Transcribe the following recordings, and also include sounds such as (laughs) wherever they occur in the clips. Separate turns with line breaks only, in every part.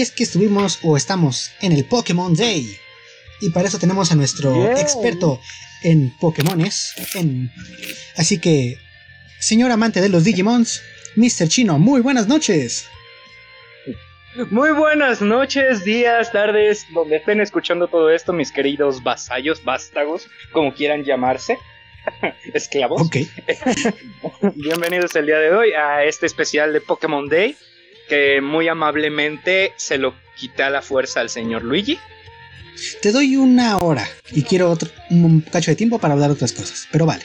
Y es que estuvimos o estamos en el Pokémon Day. Y para eso tenemos a nuestro experto en Pokémones. En... Así que, señor amante de los Digimons, Mr. Chino, muy buenas noches.
Muy buenas noches, días, tardes, donde estén escuchando todo esto, mis queridos vasallos, vástagos, como quieran llamarse, (laughs) esclavos.
Ok. (laughs)
Bienvenidos el día de hoy a este especial de Pokémon Day, que muy amablemente se lo quita la fuerza al señor Luigi.
Te doy una hora y quiero otro, un cacho de tiempo para hablar otras cosas, pero vale.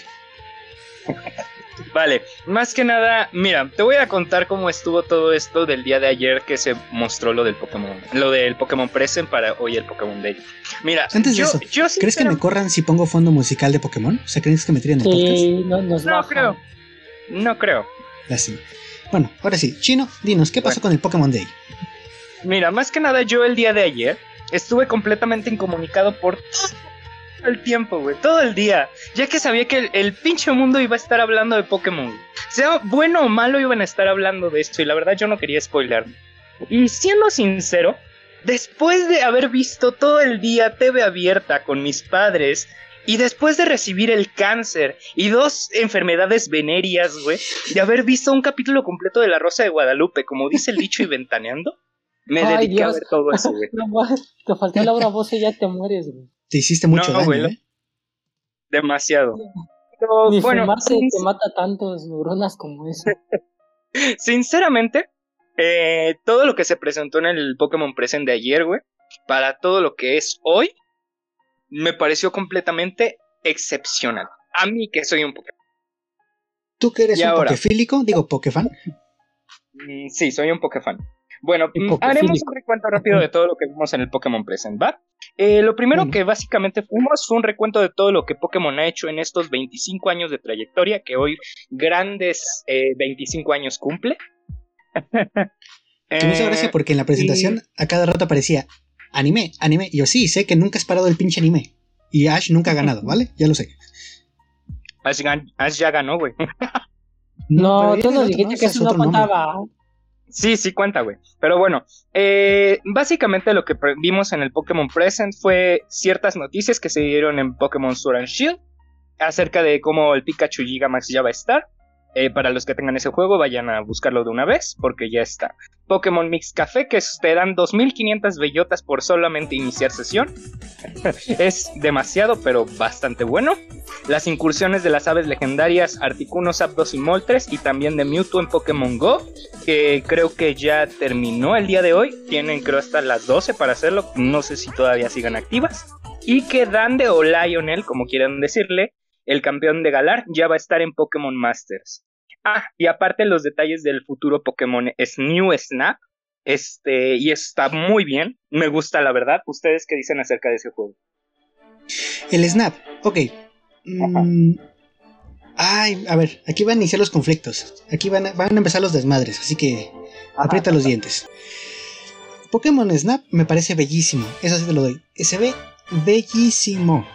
Vale, más que nada, mira, te voy a contar cómo estuvo todo esto del día de ayer que se mostró lo del Pokémon, lo del Pokémon Present para hoy el Pokémon Day. Mira,
antes de eso, ¿crees que me corran si pongo fondo musical de Pokémon? O sea, ¿crees que me tiren el
sí, No,
no creo. No creo.
Así. Bueno, ahora sí, Chino, dinos, ¿qué pasó con el Pokémon Day?
Mira, más que nada yo el día de ayer estuve completamente incomunicado por todo el tiempo, güey, todo el día, ya que sabía que el, pinche mundo iba a estar hablando de Pokémon. Sea bueno o malo, iban a estar hablando de esto y la verdad yo no quería spoiler. Y siendo sincero, después de haber visto todo el día TV abierta con mis padres y después de recibir el cáncer y dos enfermedades venéreas, güey, de haber visto un capítulo completo de La Rosa de Guadalupe, como dice el dicho y ventaneando, me dediqué a ver todo eso, güey. (laughs)
te faltó la voz y ya te mueres, güey.
Te hiciste mucho daño, ¿eh?
Demasiado.
Pero, Ni bueno, fumarse te mata tantos neuronas como eso. (laughs)
Sinceramente, eh, todo lo que se presentó en el Pokémon Present de ayer, güey, para todo lo que es hoy, me pareció completamente excepcional. A mí que soy un Pokémon.
¿Tú que eres un Pokefílico? Digo, Pokefan.
Mm, sí, soy un Pokefan. Bueno, mm, haremos un recuento rápido de todo lo que vimos en el Pokémon Present, ¿va? Eh, lo primero que básicamente fuimos fue un recuento de todo lo que Pokémon ha hecho en estos 25 años de trayectoria, que hoy grandes 25 eh, años cumple.
que me hizo gracia porque en la presentación a cada rato aparecía anime, anime. Y yo sí, sé que nunca has parado el pinche anime. Y Ash nunca ha (laughs) ganado, ¿vale? Ya lo sé.
Ash, ya ganó, güey. (laughs)
no, tú nos dijiste que eso no contaba.
Sí, sí cuenta, güey. Pero bueno, eh, básicamente lo que vimos en el Pokémon Present fue ciertas noticias que se dieron en Pokémon Sword and Shield acerca de cómo el Pikachu Gigamax ya va a estar. Eh, para los que tengan ese juego, vayan a buscarlo de una vez, porque ya está. Pokémon Mix Café, que te dan 2500 bellotas por solamente iniciar sesión. (laughs) es demasiado, pero bastante bueno. Las incursiones de las aves legendarias Articuno, Zapdos y Moltres, y también de Mewtwo en Pokémon Go, que creo que ya terminó el día de hoy. Tienen, creo, hasta las 12 para hacerlo. No sé si todavía sigan activas. Y que Dande o Lionel, como quieran decirle, el campeón de Galar ya va a estar en Pokémon Masters. Ah, y aparte los detalles del futuro Pokémon es New Snap. Este, y está muy bien. Me gusta, la verdad. ¿Ustedes qué dicen acerca de ese juego?
El Snap, ok. Mm, ay, a ver, aquí van a iniciar los conflictos. Aquí van a, van a empezar los desmadres, así que aprieta los dientes. Pokémon Snap me parece bellísimo, eso sí te lo doy. Se ve bellísimo.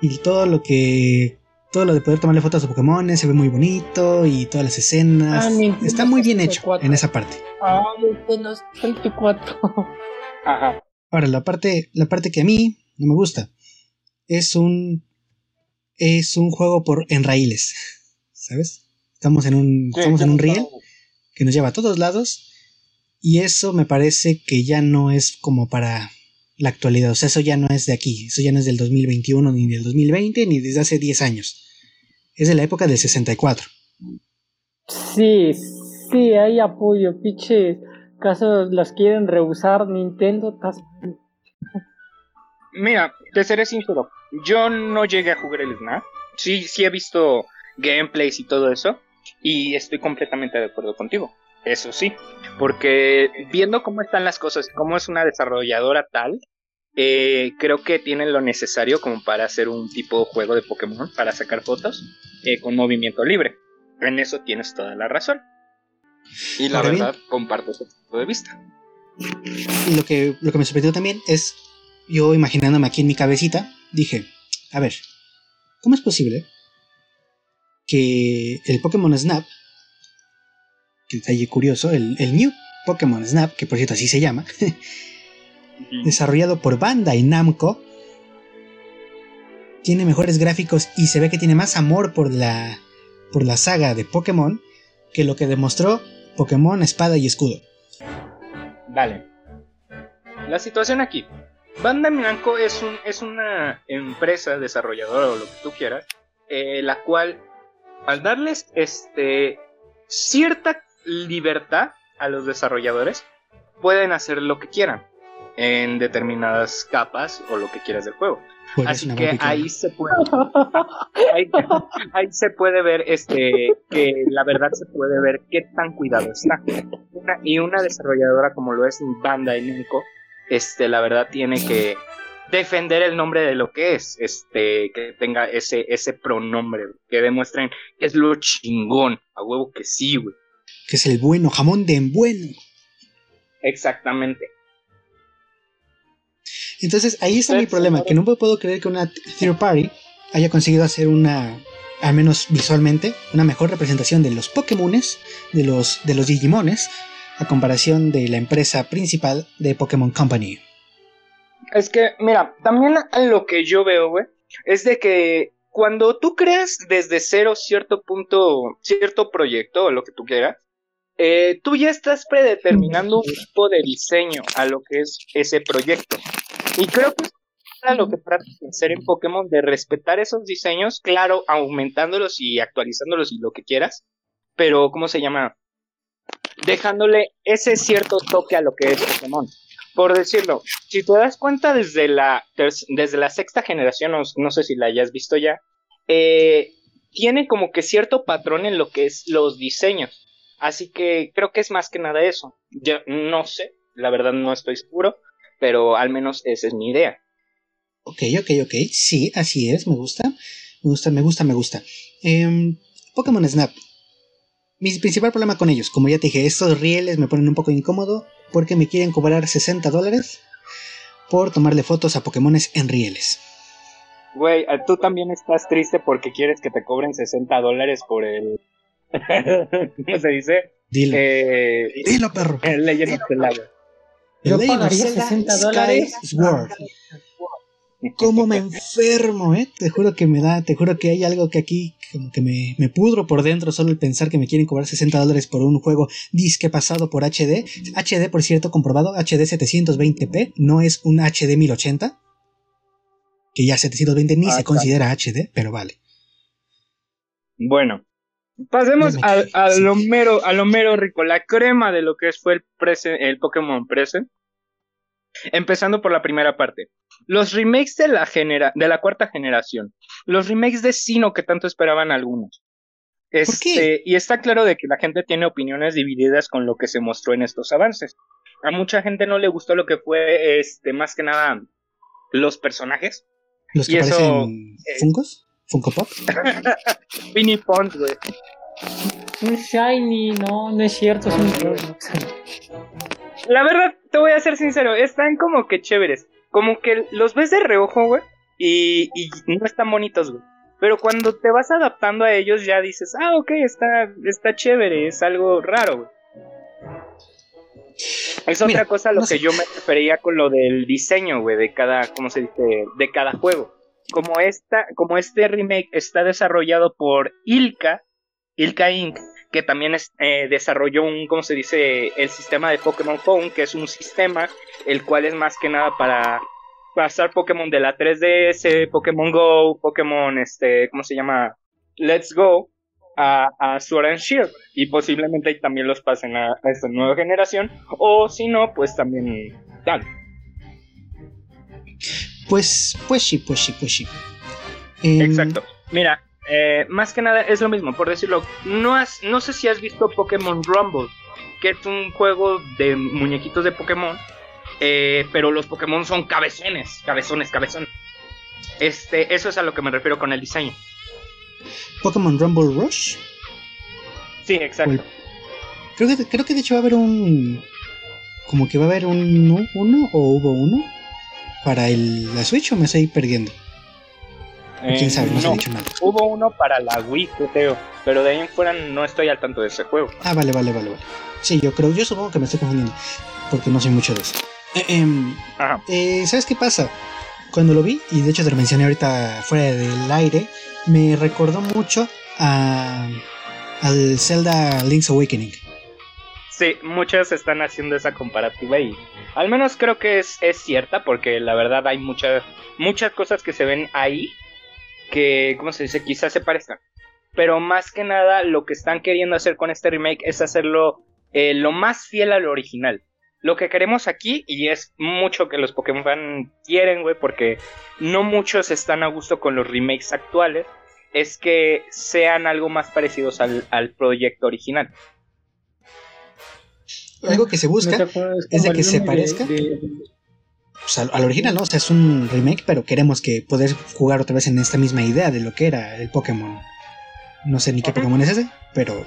Y todo lo que todo lo de poder tomarle fotos a Pokémon se ve muy bonito y todas las escenas. Ah, está muy bien hecho en esa parte.
Ah, los 24. (laughs)
Ajá.
Ahora, la parte, la parte que a mí no me gusta es un es un juego por en raíles, (laughs) ¿sabes? Estamos en un estamos en un riel que nos lleva a todos lados y eso me parece que ya no es como para la actualidad, o sea, eso ya no es de aquí, eso ya no es del 2021 ni del 2020 ni desde hace 10 años es de la época del 64.
Sí, sí, hay apoyo, pinche casos las quieren rehusar Nintendo.
Mira, te seré sincero, yo no llegué a jugar el Snap. Sí, sí he visto gameplays y todo eso, y estoy completamente de acuerdo contigo. Eso sí, porque viendo cómo están las cosas, cómo es una desarrolladora tal, eh, creo que tienen lo necesario como para hacer un tipo de juego de Pokémon, para sacar fotos eh, con movimiento libre. En eso tienes toda la razón. Y la verdad, comparto ese punto de vista.
Y lo que, lo que me sorprendió también es, yo imaginándome aquí en mi cabecita, dije, a ver, ¿cómo es posible que el Pokémon Snap, detalle curioso, el, el New Pokémon Snap, que por cierto así se llama, (laughs) desarrollado por Bandai Namco, tiene mejores gráficos y se ve que tiene más amor por la, por la saga de Pokémon que lo que demostró Pokémon Espada y Escudo.
Vale. La situación aquí. Bandai Namco es, un, es una empresa desarrolladora o lo que tú quieras, eh, la cual al darles este, cierta libertad a los desarrolladores, pueden hacer lo que quieran en determinadas capas o lo que quieras del juego. Así que ahí se puede (laughs) ahí, se puede ver este que la verdad se puede ver qué tan cuidado está. y una desarrolladora como lo es Banda Namco, este la verdad tiene que defender el nombre de lo que es, este que tenga ese ese pronombre, que demuestren que es lo chingón, a huevo que sí, güey.
Que es el bueno, jamón de bueno.
Exactamente.
Entonces ahí está mi problema, que no puedo creer que una third party haya conseguido hacer una, al menos visualmente, una mejor representación de los Pokémones, de los, de los Digimones, a comparación de la empresa principal de Pokémon Company.
Es que, mira, también lo que yo veo, güey, es de que cuando tú creas desde cero cierto punto, cierto proyecto o lo que tú quieras, eh, tú ya estás predeterminando un tipo de diseño a lo que es ese proyecto. Y creo que es lo que trata de hacer en Pokémon, de respetar esos diseños, claro, aumentándolos y actualizándolos y lo que quieras, pero ¿cómo se llama? Dejándole ese cierto toque a lo que es Pokémon. Por decirlo, si te das cuenta desde la, desde la sexta generación, no, sé si la hayas visto ya, eh, tiene como que cierto patrón en lo que es los diseños. Así que creo que es más que nada eso. Yo no sé, la verdad no estoy seguro, pero al menos esa es mi idea.
Ok, ok, ok. Sí, así es, me gusta. Me gusta, me gusta, me gusta. Em, Pokémon Snap. Mi principal problema con ellos, como ya te dije, estos rieles me ponen un poco incómodo porque me quieren cobrar 60 dólares por tomarle fotos a Pokémones en rieles.
Güey, tú también estás triste porque quieres que te cobren 60 dólares por el... (laughs) ¿Cómo se dice?
Dilo.
Eh,
Dilo, perro.
Legend of Zelda.
Yo pagaría 60 dólares.
¿Cómo me enfermo, eh? Te juro que me da, te juro que hay algo que aquí como que me, me pudro por dentro solo el pensar que me quieren cobrar 60 dólares por un juego disque pasado por HD. HD, por cierto, comprobado, HD 720p, no es un HD 1080. Que ya 720 ni ah, se considera HD, pero vale.
Bueno, pasemos a, lo mero, a lo mero rico, la crema de lo que fue el, el Pokémon Present. Empezando por la primera parte. Los remakes de la, genera de la cuarta generación. Los remakes de Sino que tanto esperaban algunos. Este, y está claro de que la gente tiene opiniones divididas con lo que se mostró en estos avances. A mucha gente no le gustó lo que fue, este, más que nada, los personajes.
¿Los que parecen fungos? ¿Funko Pop? (laughs)
Winnie Pond, güey.
Un shiny, no, no es cierto, es un
La verdad, te voy a ser sincero, están como que chéveres. Como que los ves de reojo, güey, y, y no están bonitos, güey. Pero cuando te vas adaptando a ellos ya dices, ah, ok, está, está chévere, es algo raro, güey. Es otra cosa a lo que yo me refería con lo del diseño, güey, de cada, ¿cómo se dice? De cada juego. Como esta, como este remake está desarrollado por Ilka, Ilka Inc., que también eh, desarrolló un, ¿cómo se dice? El sistema de Pokémon Phone, que es un sistema el cual es más que nada para pasar Pokémon de la 3DS, Pokémon Go, Pokémon, este, ¿cómo se llama? Let's Go, a, a Sword and Shield. Y posiblemente también los pasen a, esta nueva generación. O si no, pues también tal.
Pues, pues sí, pues sí, pues sí.
Em, Exacto. Mira, eh, más que nada es lo mismo, por decirlo. No, has, no sé si has visto Pokémon Rumble, que es un juego de muñequitos de Pokémon, eh, pero los Pokémon son cabezones, cabezones, cabezones. Este, eso es a lo que me refiero con el diseño.
Pokémon Rumble Rush.
Sí, exacto.
Creo que, creo que de hecho va a haber un. Como que va a haber un uno o hubo uno para el, la Switch o me estoy perdiendo. quién sabe, no, se ha dicho nada.
Hubo uno para la Wii, creo, pero de ahí en fuera no estoy al tanto de ese juego.
Ah, vale, vale, vale, vale. Sí, yo creo, yo supongo que me estoy confundiendo, porque no sé mucho de eso. Eh, em, eh, ¿Sabes qué pasa? Cuando lo vi, y de hecho te lo mencioné ahorita fuera del aire, me recordó mucho a, al Zelda Link's Awakening.
Sí, muchos están haciendo esa comparativa y al menos creo que es, es cierta porque la verdad hay muchas muchas cosas que se ven ahí que, ¿cómo se dice? Quizás se parezcan. Pero más que nada lo que están queriendo hacer con este remake es hacerlo eh, lo más fiel al original. Lo que queremos aquí, y es mucho que los Pokémon quieren, güey, porque no muchos están a gusto con los remakes actuales, es que sean algo más parecidos al, al proyecto original.
Algo que se busca es de que se parezca pues, al, original, ¿no? O sea, es un remake, pero queremos que poder jugar otra vez en esta misma idea de lo que era el Pokémon. No sé ni qué Pokémon es ese, pero,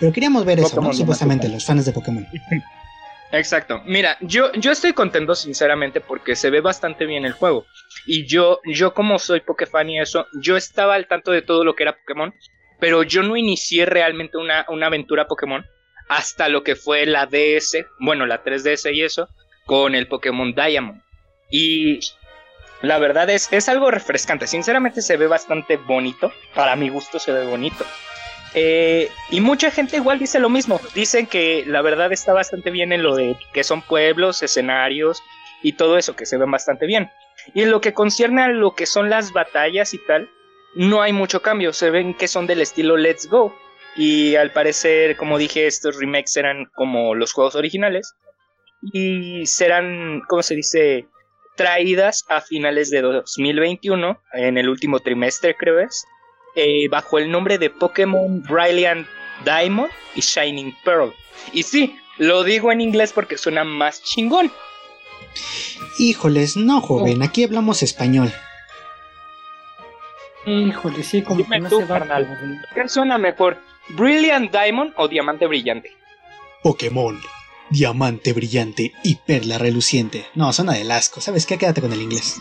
pero queríamos ver eso, ¿no? Supuestamente, los fans de Pokémon. (laughs)
Exacto. Mira, yo, yo estoy contento sinceramente porque se ve bastante bien el juego. Y yo, yo como soy Pokéfan y eso, yo estaba al tanto de todo lo que era Pokémon, pero yo no inicié realmente una, una aventura Pokémon hasta lo que fue la DS, bueno, la 3DS y eso, con el Pokémon Diamond. Y la verdad es, es algo refrescante. Sinceramente se ve bastante bonito. Para mi gusto se ve bonito. Eh, y mucha gente igual dice lo mismo. Dicen que la verdad está bastante bien en lo de que son pueblos, escenarios y todo eso, que se ven bastante bien. Y en lo que concierne a lo que son las batallas y tal, no hay mucho cambio. Se ven que son del estilo Let's Go. Y al parecer, como dije, estos remakes eran como los juegos originales. Y serán, ¿cómo se dice? Traídas a finales de 2021, en el último trimestre creo es, eh, bajo el nombre de Pokémon Brilliant Diamond y Shining Pearl. Y sí, lo digo en inglés porque suena más chingón.
Híjoles, no joven, aquí hablamos español.
Híjole, sí, como que no se va
¿Qué suena mejor? ¿Brilliant Diamond o Diamante Brillante?
Pokémon, Diamante Brillante y Perla Reluciente. No, suena del asco. ¿Sabes qué? Quédate con el inglés.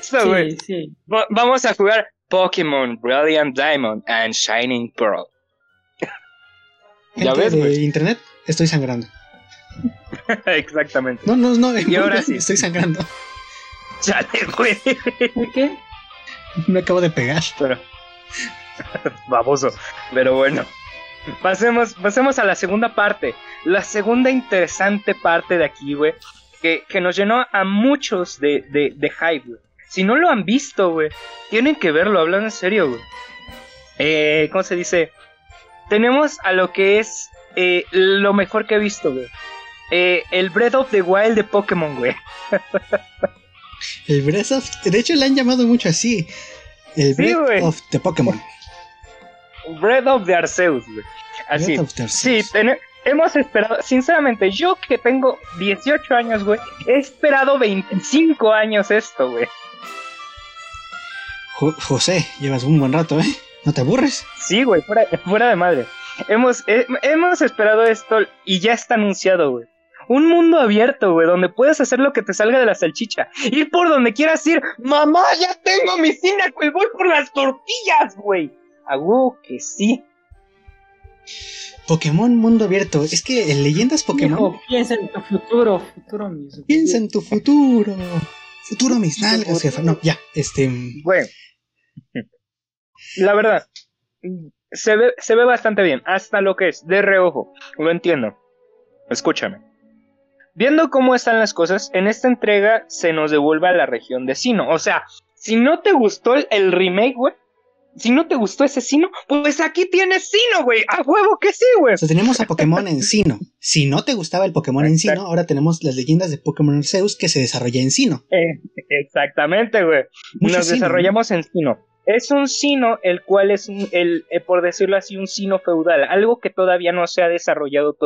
sí, sí. vamos a jugar Pokémon Brilliant Diamond and Shining Pearl.
¿Ya ves, de internet? Estoy sangrando. (laughs)
Exactamente.
No, no, no. Y ahora (laughs) sí. Estoy sangrando.
Chale, güey.
¿Qué?
Me acabo de pegar.
Pero... (laughs) Baboso. Pero bueno. Pasemos, pasemos a la segunda parte. La segunda interesante parte de aquí, güey. Que, que, nos llenó a muchos de, de, de hype, güey. Si no lo han visto, güey, tienen que verlo, hablando en serio, güey. Eh, ¿Cómo se dice? Tenemos a lo que es eh, lo mejor que he visto, güey. Eh, el Breath of the Wild de Pokémon, güey.
el Breath of... De hecho, le han llamado mucho así. El Breath of the Pokémon.
Breath of the Arceus, güey. Así. Sí, hemos esperado, sinceramente, yo que tengo 18 años, güey, he esperado 25 años esto, güey.
José, llevas un buen rato, ¿eh? ¿No te aburres?
Sí, güey, fuera, de madre. Hemos, eh, hemos esperado esto y ya está anunciado, güey. Un mundo abierto, güey, donde puedes hacer lo que te salga de la salchicha. Ir por donde quieras ir. Mamá, ya tengo mi cine, voy por las tortillas, güey. Hago que sí.
Pokémon mundo abierto. Es que en leyendas Pokémon.
piensa en tu futuro, futuro
Piensa en tu futuro. Futuro mis nalgas, jefa. No, ya, este.
Bueno. La verdad, se ve, se ve bastante bien. Hasta lo que es, de reojo. Lo entiendo. Escúchame. Viendo cómo están las cosas, en esta entrega se nos devuelve a la región de Sino. O sea, si no te gustó el remake, güey, si no te gustó ese Sino, pues aquí tienes Sino, güey. A huevo que sí, güey. O
sea, tenemos a Pokémon en Sino. (laughs) Si no te gustaba el Pokémon en Sino, ahora tenemos las leyendas de Pokémon Zeus que se desarrolla en Sino.
Eh, exactamente, güey. Nos desarrollamos en Sino. Es un Sino, el cual es, un, el, eh, por decirlo así, un Sino feudal. Algo que todavía no se ha desarrollado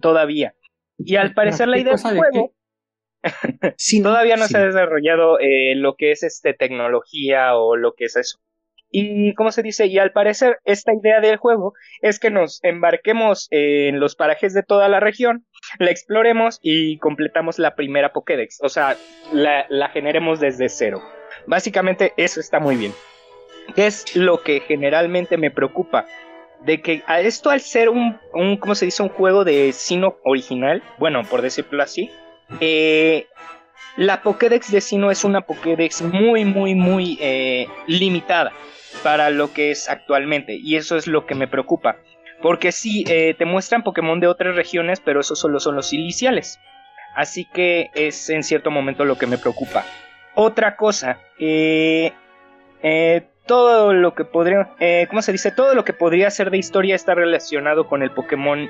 todavía. Y al parecer la idea del juego... (laughs) todavía no se ha desarrollado eh, lo que es este tecnología o lo que es eso. Y como se dice, y al parecer esta idea del juego es que nos embarquemos en los parajes de toda la región, la exploremos y completamos la primera Pokédex, o sea, la, generemos desde cero. básicamente eso está muy bien. ¿Qué es lo que generalmente me preocupa? De que esto al ser un, un ¿cómo se dice? Un juego de Sino original, bueno, por decirlo así, eh, la Pokédex de Sino es una Pokédex muy, muy, muy eh, limitada para lo que es actualmente. Y eso es lo que me preocupa. Porque sí, eh, te muestran Pokémon de otras regiones, pero esos solo son los iniciales. Así que es en cierto momento lo que me preocupa. Otra cosa, eh, todo lo que podría, ¿cómo se dice? Todo lo que podría ser de historia está relacionado con el Pokémon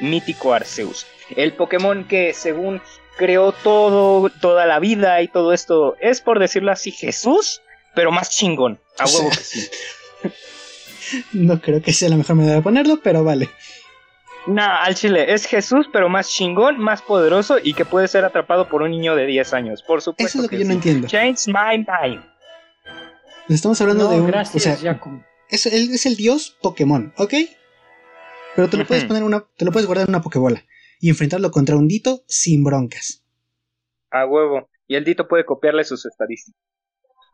mítico Arceus. El Pokémon que según creó todo, toda la vida y todo esto. Es por decirlo así, Jesús, pero más chingón. A huevo que sí. (laughs)
no creo que sea la mejor manera de ponerlo, pero vale.
Nah, al chile, es Jesús, pero más chingón, más poderoso y que puede ser atrapado por un niño de 10 años. Por supuesto.
Eso es lo que, yo no entiendo.
Change my mind.
Estamos hablando de un. Gracias, o sea, es, el, es el dios Pokémon, ¿ok? Pero te lo puedes poner una. Te lo puedes guardar en una Pokébola y enfrentarlo contra un Dito sin broncas.
A huevo. Y el Dito puede copiarle sus estadísticas.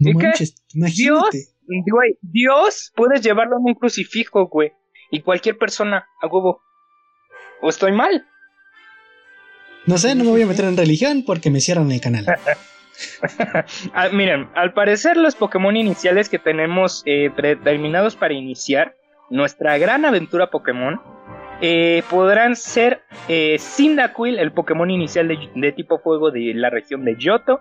No manches, imagínate.
Dios, Dios, puedes llevarlo en un crucifijo, güey. Y cualquier persona, a huevo. ¿O estoy mal?
No sé, no me voy a meter en religión porque me cierran el canal. (laughs)
Ah, miren, al parecer los Pokémon iniciales que tenemos eh, predeterminados para iniciar nuestra gran aventura Pokémon eh, podrán ser eh, Cyndaquil, el Pokémon inicial de, tipo fuego de la región de Yoto,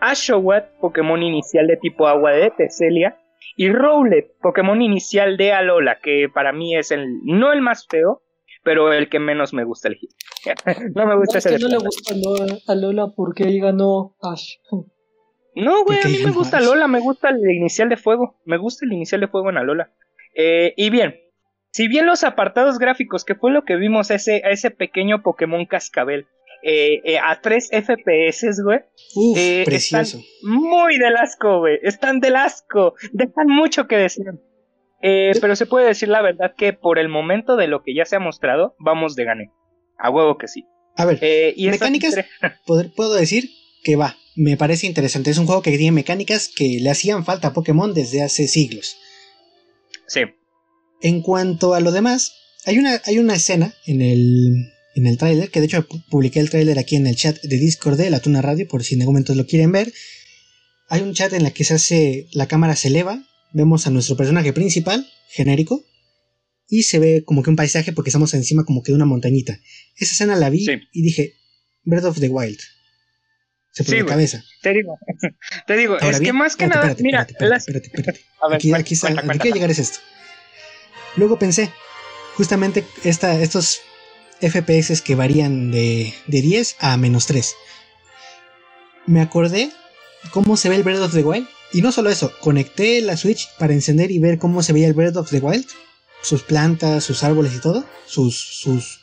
Ashowat, Pokémon inicial de tipo agua de Teselia, y Rowlet, Pokémon inicial de Alola, que para mí es el no el más feo, pero el que menos me gusta elegir. (laughs) no me gusta ese
no le gusta Alola porque ahí ganó Ash.
No, güey, a mí me gusta Alola, me gusta el inicial de fuego, me gusta el inicial de fuego en Alola. Eh, y bien, si bien los apartados gráficos, que fue lo que vimos a ese, a ese pequeño Pokémon cascabel, eh, eh, a 3 FPS, güey.
Uf, eh, precioso.
muy del asco, güey. Están del asco. Dejan mucho que decir. pero se puede decir la verdad que por el momento de lo que ya se ha mostrado, vamos de gane. A huevo que sí.
A ver, y mecánicas, (laughs) puedo decir que va. Me parece interesante. Es un juego que tiene mecánicas que le hacían falta a Pokémon desde hace siglos.
Sí.
En cuanto a lo demás, hay una, hay una escena en el, en el tráiler, que de hecho publiqué el tráiler aquí en el chat de Discord de la Tuna Radio, por si en algún momento lo quieren ver. Hay un chat en la que se hace, la cámara se eleva, vemos a nuestro personaje principal, genérico, y se ve como que un paisaje porque estamos encima como que de una montañita. Esa escena la vi y dije, Breath of the Wild. Se pone cabeza.
Te digo, (laughs) te digo, es que más que nada, mira,
espérate, espérate, aquí, aquí, quiero llegar es esto. Luego pensé, justamente estos FPS que varían de, 10 a menos 3. Me acordé cómo se ve el Breath of the Wild. Y no solo eso, conecté la Switch para encender y ver cómo se veía el Breath of the Wild. Sus plantas, sus árboles y todo. Sus, sus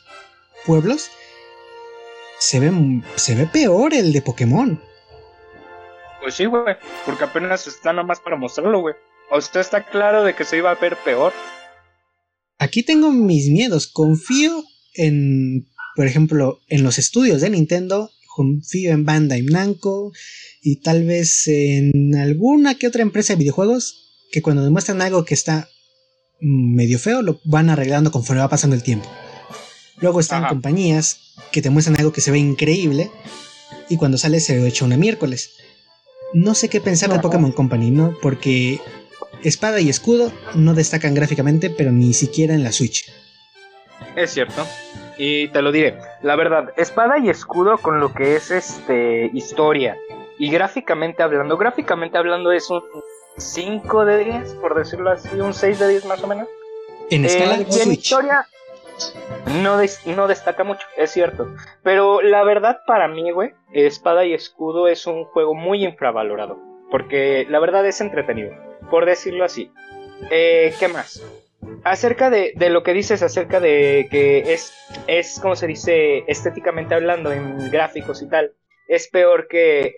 pueblos. Se ve, se ve peor el de Pokémon.
Pues sí, güey. Porque apenas está nada más para mostrarlo, güey. ¿O usted está claro de que se iba a ver peor?
Aquí tengo mis miedos. Confío en, por ejemplo, en los estudios de Nintendo. Confío en Bandai Namco y tal vez en alguna que otra empresa de videojuegos que cuando demuestran algo que está medio feo lo van arreglando conforme va pasando el tiempo. Luego están compañías que te muestran algo que se ve increíble y cuando sale se ve hecho una miércoles. No sé qué pensar de Pokémon Company, ¿no? Porque Espada y escudo no destacan gráficamente, pero ni siquiera en la Switch.
Es cierto. Y te lo diré, la verdad, espada y escudo con lo que es este historia y gráficamente hablando, gráficamente hablando es un 5 de 10, por decirlo así, un 6 de 10 más o menos.
En escala de
eh, historia no, no destaca mucho, es cierto. Pero la verdad para mí, güey, Espada y Escudo es un juego muy infravalorado. Porque la verdad es entretenido por decirlo así. Eh, ¿Qué más? Acerca de, lo que dices acerca de que es, es, como se dice, estéticamente hablando, en gráficos y tal, es peor que,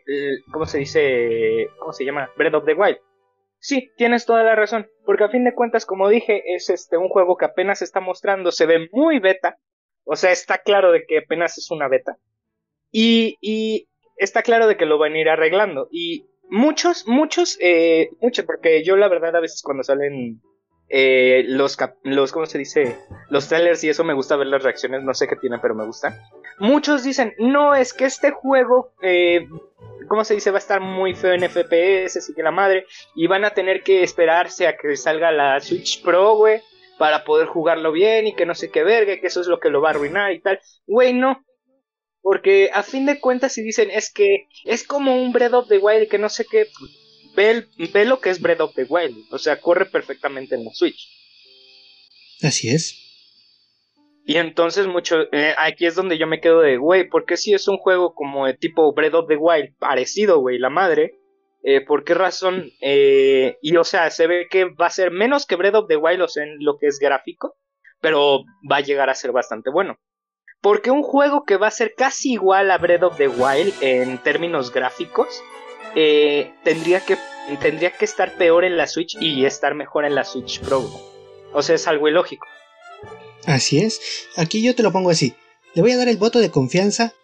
¿cómo se dice? ¿Cómo se llama? Breath of the Wild. Sí, tienes toda la razón, porque a fin de cuentas, como dije, es este un juego que apenas está mostrando, se ve muy beta, o sea, está claro de que apenas es una beta. Y, y está claro de que lo van a ir arreglando. Y muchos, muchos, eh, muchos, porque yo la verdad a veces cuando salen eh, los, los, ¿cómo se dice? Los trailers y eso me gusta ver las reacciones, no sé qué tienen, pero me gusta. Muchos dicen, no, es que este juego, eh, ¿cómo se dice? Va a estar muy feo en FPS, así que la madre, y van a tener que esperarse a que salga la Switch Pro, güey, para poder jugarlo bien y que no sé qué verga, que eso es lo que lo va a arruinar y tal. Güey, no. Porque a fin de cuentas si dicen es que es como un Breath of the Wild que no sé qué, ve, lo que es Breath of the Wild. O sea, corre perfectamente en la Switch.
Así es.
Y entonces mucho, eh, aquí es donde yo me quedo de, güey, porque si es un juego como de tipo Breath of the Wild, parecido, güey, la madre, eh, ¿por qué razón? Eh, y o sea, se ve que va a ser menos que Breath of the Wild, o sea, en lo que es gráfico, pero va a llegar a ser bastante bueno. Porque un juego que va a ser casi igual a Breath of the Wild en términos gráficos, eh, tendría, que, tendría que estar peor en la Switch y estar mejor en la Switch Pro. O sea, es algo ilógico.
Así es. Aquí yo te lo pongo así. Le voy a dar el voto de confianza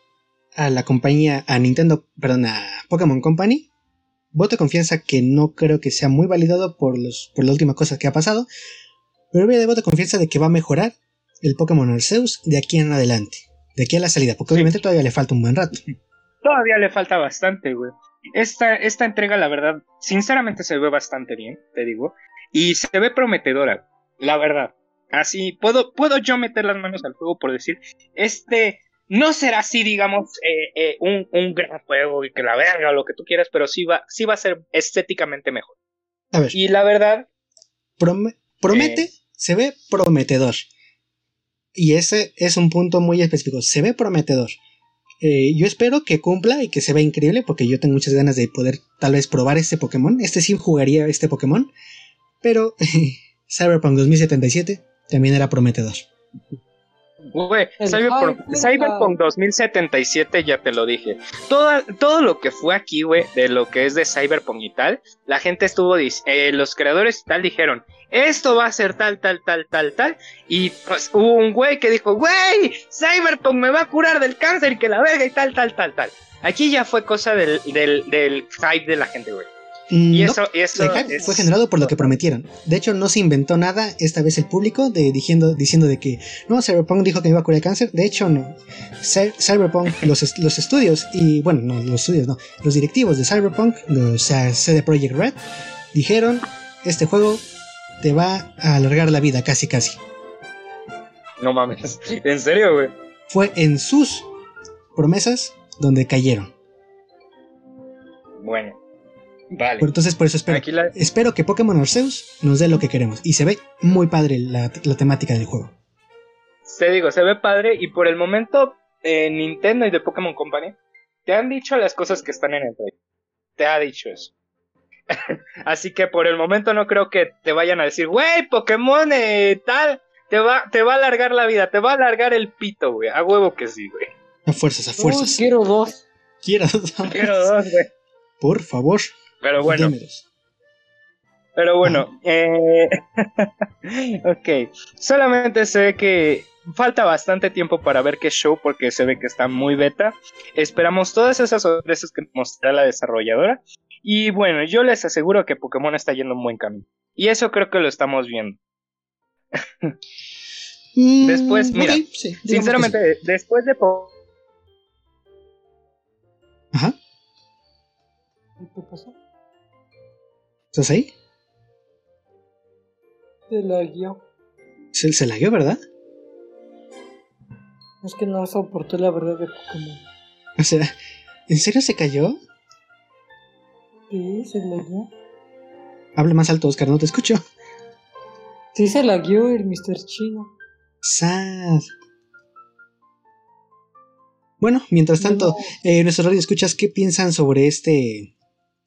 a la compañía, a Nintendo, perdón, a Pokémon Company. Voto de confianza que no creo que sea muy validado por, los, por la última cosa que ha pasado. Pero voy a dar voto de confianza de que va a mejorar el Pokémon Arceus de aquí en adelante. De aquí a la salida, porque obviamente todavía le falta un buen rato.
Todavía le falta bastante, güey. Esta, esta entrega, la verdad, sinceramente se ve bastante bien, te digo. Y se ve prometedora, la verdad. Así, puedo, puedo yo meter las manos al juego por decir, este no será así, digamos, eh, eh, un, un, gran juego y que la verga o lo que tú quieras, pero sí va, sí va a ser estéticamente mejor.
A ver.
Y la verdad...
promete, eh, se ve prometedor. Y ese es un punto muy específico. Se ve prometedor. Eh, yo espero que cumpla y que se vea increíble porque yo tengo muchas ganas de poder tal vez probar este Pokémon. Este sí jugaría este Pokémon. Pero (laughs) Cyberpunk 2077 también era prometedor.
Güey, Cyberpunk, 2077 ya te lo dije. Todo, todo lo que fue aquí, güey, de lo que es de Cyberpunk y tal, la gente estuvo, eh, los creadores y tal dijeron, esto va a ser tal, tal, tal, tal, tal. Y pues hubo un güey que dijo, güey, Cyberpunk me va a curar del cáncer y que la verga y tal, tal, tal, tal. Aquí ya fue cosa del, del, del hype de la gente, güey.
Y eso, eso fue generado por lo que prometieron. De hecho, no se inventó nada esta vez el público de, diciendo, diciendo de que no, Cyberpunk dijo que iba a curar el cáncer. De hecho, no. Cyberpunk, (laughs) los, los estudios, y bueno, no, los estudios no, los directivos de Cyberpunk, o sea, CD Projekt Red, dijeron: Este juego te va a alargar la vida, casi, casi.
No mames, (laughs) ¿en serio, güey?
Fue en sus promesas donde cayeron.
Bueno. Vale.
entonces por eso espero, espero que Pokémon Arceus nos dé lo que queremos. Y se ve muy padre la, temática del juego.
Te digo, se ve padre y por el momento eh, Nintendo y de Pokémon Company te han dicho las cosas que están en el trailer. Te ha dicho eso. (laughs) Así que por el momento no creo que te vayan a decir, güey, Pokémon eh, tal, te va, te va a alargar la vida, te va a alargar el pito, güey. A huevo que sí, güey.
A fuerzas, a fuerzas.
quiero dos.
Quiero dos.
Quiero dos, güey.
Por favor.
Pero bueno. Pero bueno, eh, (laughs) ok. Solamente se ve que falta bastante tiempo para ver qué show porque se ve que está muy beta. Esperamos todas esas sorpresas que mostrará la desarrolladora. Y bueno, yo les aseguro que Pokémon está yendo un buen camino. Y eso creo que lo estamos viendo. Mm, después, mira, sinceramente, después de...
Ajá.
¿Qué pasó?
¿Estás ahí?
Se lagueó.
Se, se lagueó, ¿verdad?
Es que no soportó la verdad de Pokémon.
O sea, ¿en serio se cayó?
Sí, se lagueó.
Habla más alto, Oscar, no te escucho.
Sí, se lagueó el Mr. Chino.
Sad. Bueno, mientras tanto, eh, nuestros radio escuchas, ¿qué piensan sobre este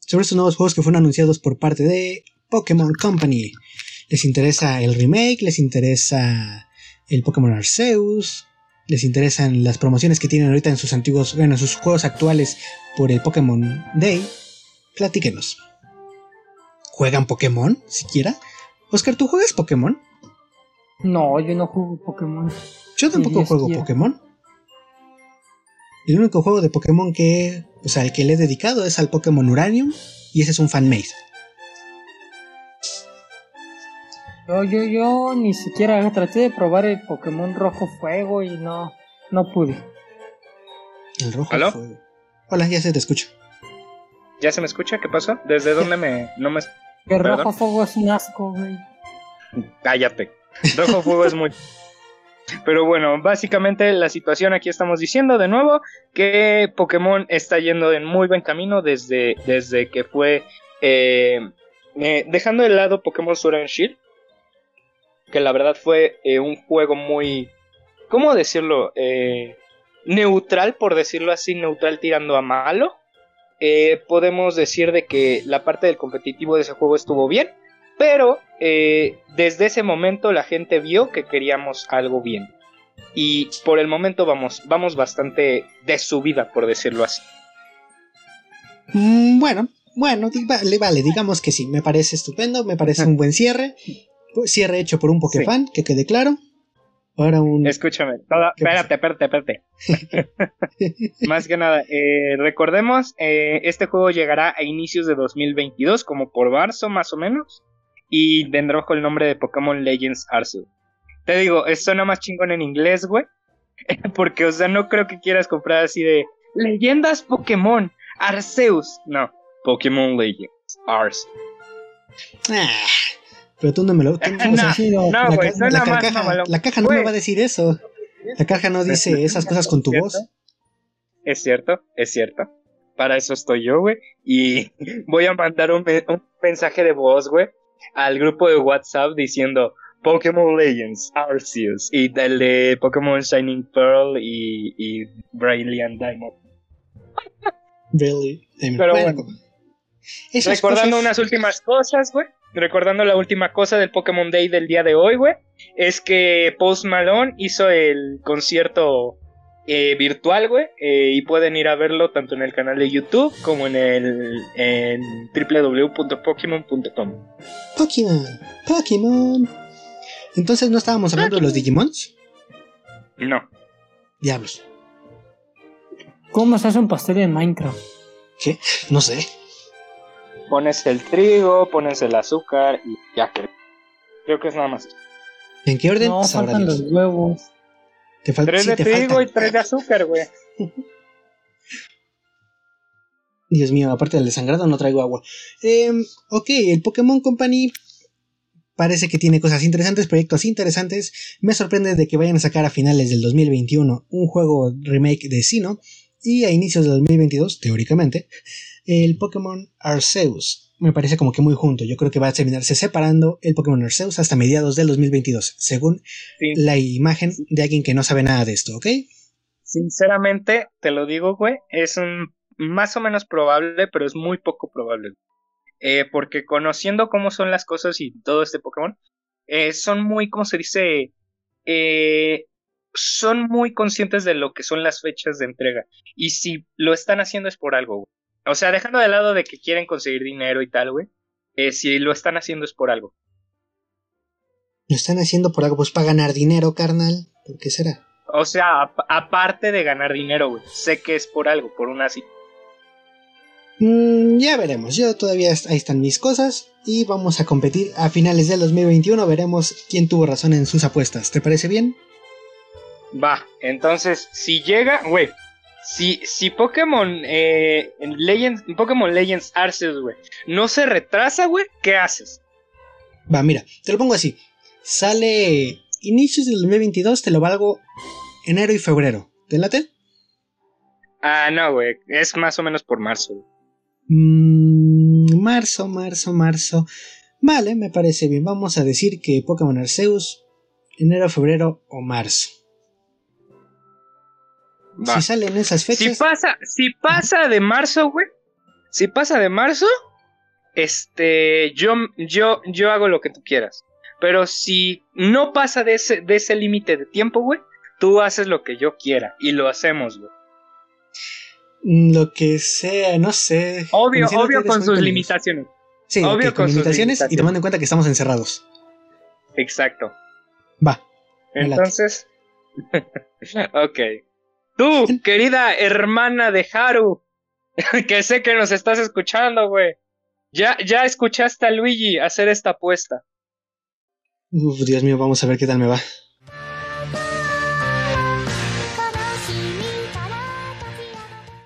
sobre estos nuevos juegos que fueron anunciados por parte de Pokémon Company. ¿Les interesa el remake? ¿Les interesa el Pokémon Arceus? ¿Les interesan las promociones que tienen ahorita en sus antiguos, bueno, en sus juegos actuales por el Pokémon Day? Platíquenos. ¿Juegan Pokémon siquiera? Oscar, ¿tú juegas Pokémon?
No, yo no juego Pokémon.
Yo tampoco juego Pokémon. El único juego de Pokémon que, o sea, el que le he dedicado es al Pokémon Uranium y ese es un fan-made.
Yo, yo, yo ni siquiera traté de probar el Pokémon Rojo Fuego y no, no pude.
El Rojo Fuego. Hola, ya se te escucha.
¿Ya se me escucha? ¿Qué pasó? ¿Desde dónde me.? No me...
El Rojo Fuego es un asco, güey.
Cállate. Rojo Fuego es muy. Pero bueno, básicamente la situación aquí estamos diciendo de nuevo que Pokémon está yendo en muy buen camino desde, desde que fue eh, eh, dejando de lado Pokémon Sword and Shield, que la verdad fue eh, un juego muy, ¿cómo decirlo? neutral, por decirlo así, neutral tirando a malo. podemos decir de que la parte del competitivo de ese juego estuvo bien, pero eh, desde ese momento la gente vio que queríamos algo bien. Y por el momento vamos, vamos bastante de subida, por decirlo así.
Mm, bueno, bueno, vale, vale, digamos que sí, me parece estupendo, me parece un buen cierre. Cierre hecho por un Pokefan, que quede claro. Ahora un.
Escúchame, espérate, espérate, espérate. (laughs) Más que nada, eh, recordemos, eh, este juego llegará a inicios de 2022, como por marzo más o menos y tendrá bajo el nombre de Pokémon Legends Arceus. Te digo, suena más chingón en inglés, güey. (laughs) Porque, o sea, no creo que quieras comprar así de Leyendas Pokémon Arceus. No, Pokémon Legends Arceus.
Ah, pero tú no me lo.
no, (laughs) güey, suena
la, caja, la caja no me va a decir eso. La caja no dice (laughs) esas cosas con tu voz.
Es cierto, es cierto. Para eso estoy yo, güey. Y voy a mandar un mensaje de voz, güey, al grupo de WhatsApp diciendo Pokémon Legends Arceus y el de Pokémon Shining Pearl y, y Brilliant Diamond. Pero bueno, recordando unas últimas cosas, güey. Recordando la última cosa del Pokémon Day del día de hoy, güey. Es que Post Malone hizo el concierto eh, virtual, güey. Eh, y pueden ir a verlo tanto en el canal de YouTube como en el en www.pokemon.com.
Pokémon, Pokémon. Entonces no estábamos hablando de los Digimons.
No.
Diablos.
¿Cómo se hace un pastel en Minecraft?
¿Qué? No sé.
Pones el trigo, pones el azúcar y ya que. Creo que es nada más.
¿En qué orden?
No, faltan los huevos.
Te tres de trigo y tres de azúcar, güey. (laughs)
Dios mío, aparte del desangrado no traigo agua. Em, ok, el Pokémon Company parece que tiene cosas interesantes, proyectos interesantes. Me sorprende de que vayan a sacar a finales del 2021 un juego remake de Sino y a inicios del 2022, teóricamente, el Pokémon Arceus me parece como que muy junto. Yo creo que va a terminarse separando el Pokémon Arceus hasta mediados del 2022, según la imagen de alguien que no sabe nada de esto, ¿ok?
Sinceramente, te lo digo, güey, es un más o menos probable, pero es muy poco probable. Eh, porque conociendo cómo son las cosas y todo este Pokémon, eh, son muy, ¿cómo se dice? Eh, son muy conscientes de lo que son las fechas de entrega. Y si lo están haciendo es por algo, güey. O sea, dejando de lado de que quieren conseguir dinero y tal, güey. Eh, si lo están haciendo es por algo.
Lo están haciendo por algo, pues para ganar dinero, carnal. ¿Por qué será?
O sea, aparte de ganar dinero, güey. Sé que es por algo, por una así.
Mm, ya veremos. Yo todavía ahí están mis cosas. Y vamos a competir a finales del 2021. Veremos quién tuvo razón en sus apuestas. ¿Te parece bien?
Va, entonces, si llega, güey, si, si Pokémon, eh, Legends, Pokémon Legends Arceus, güey, no se retrasa, güey, ¿qué haces?
Va, mira, te lo pongo así. Sale inicios del 2022, te lo valgo enero y febrero. ¿Te late?
Ah, no, güey, es más o menos por marzo.
Mm, marzo, marzo, marzo. Vale, me parece bien. Vamos a decir que Pokémon Arceus, enero, febrero o marzo. Si salen esas fechas.
Si pasa, si pasa de marzo, güey. Si pasa de marzo, este, yo, yo, yo hago lo que tú quieras. Pero si no pasa de ese, de ese límite de tiempo, güey, tú haces lo que yo quiera y lo hacemos, güey.
Lo que sea, no sé.
Obvio, obvio con sus limitaciones.
Sí, obvio con, limitaciones, y tomando en cuenta que estamos encerrados.
Exacto.
Va.
Entonces, (laughs) ok. Tú, querida hermana de Haru, (laughs) que sé que nos estás escuchando, güey. Ya, ya escuchaste a Luigi hacer esta apuesta.
Uf, Dios mío, vamos a ver qué tal me va.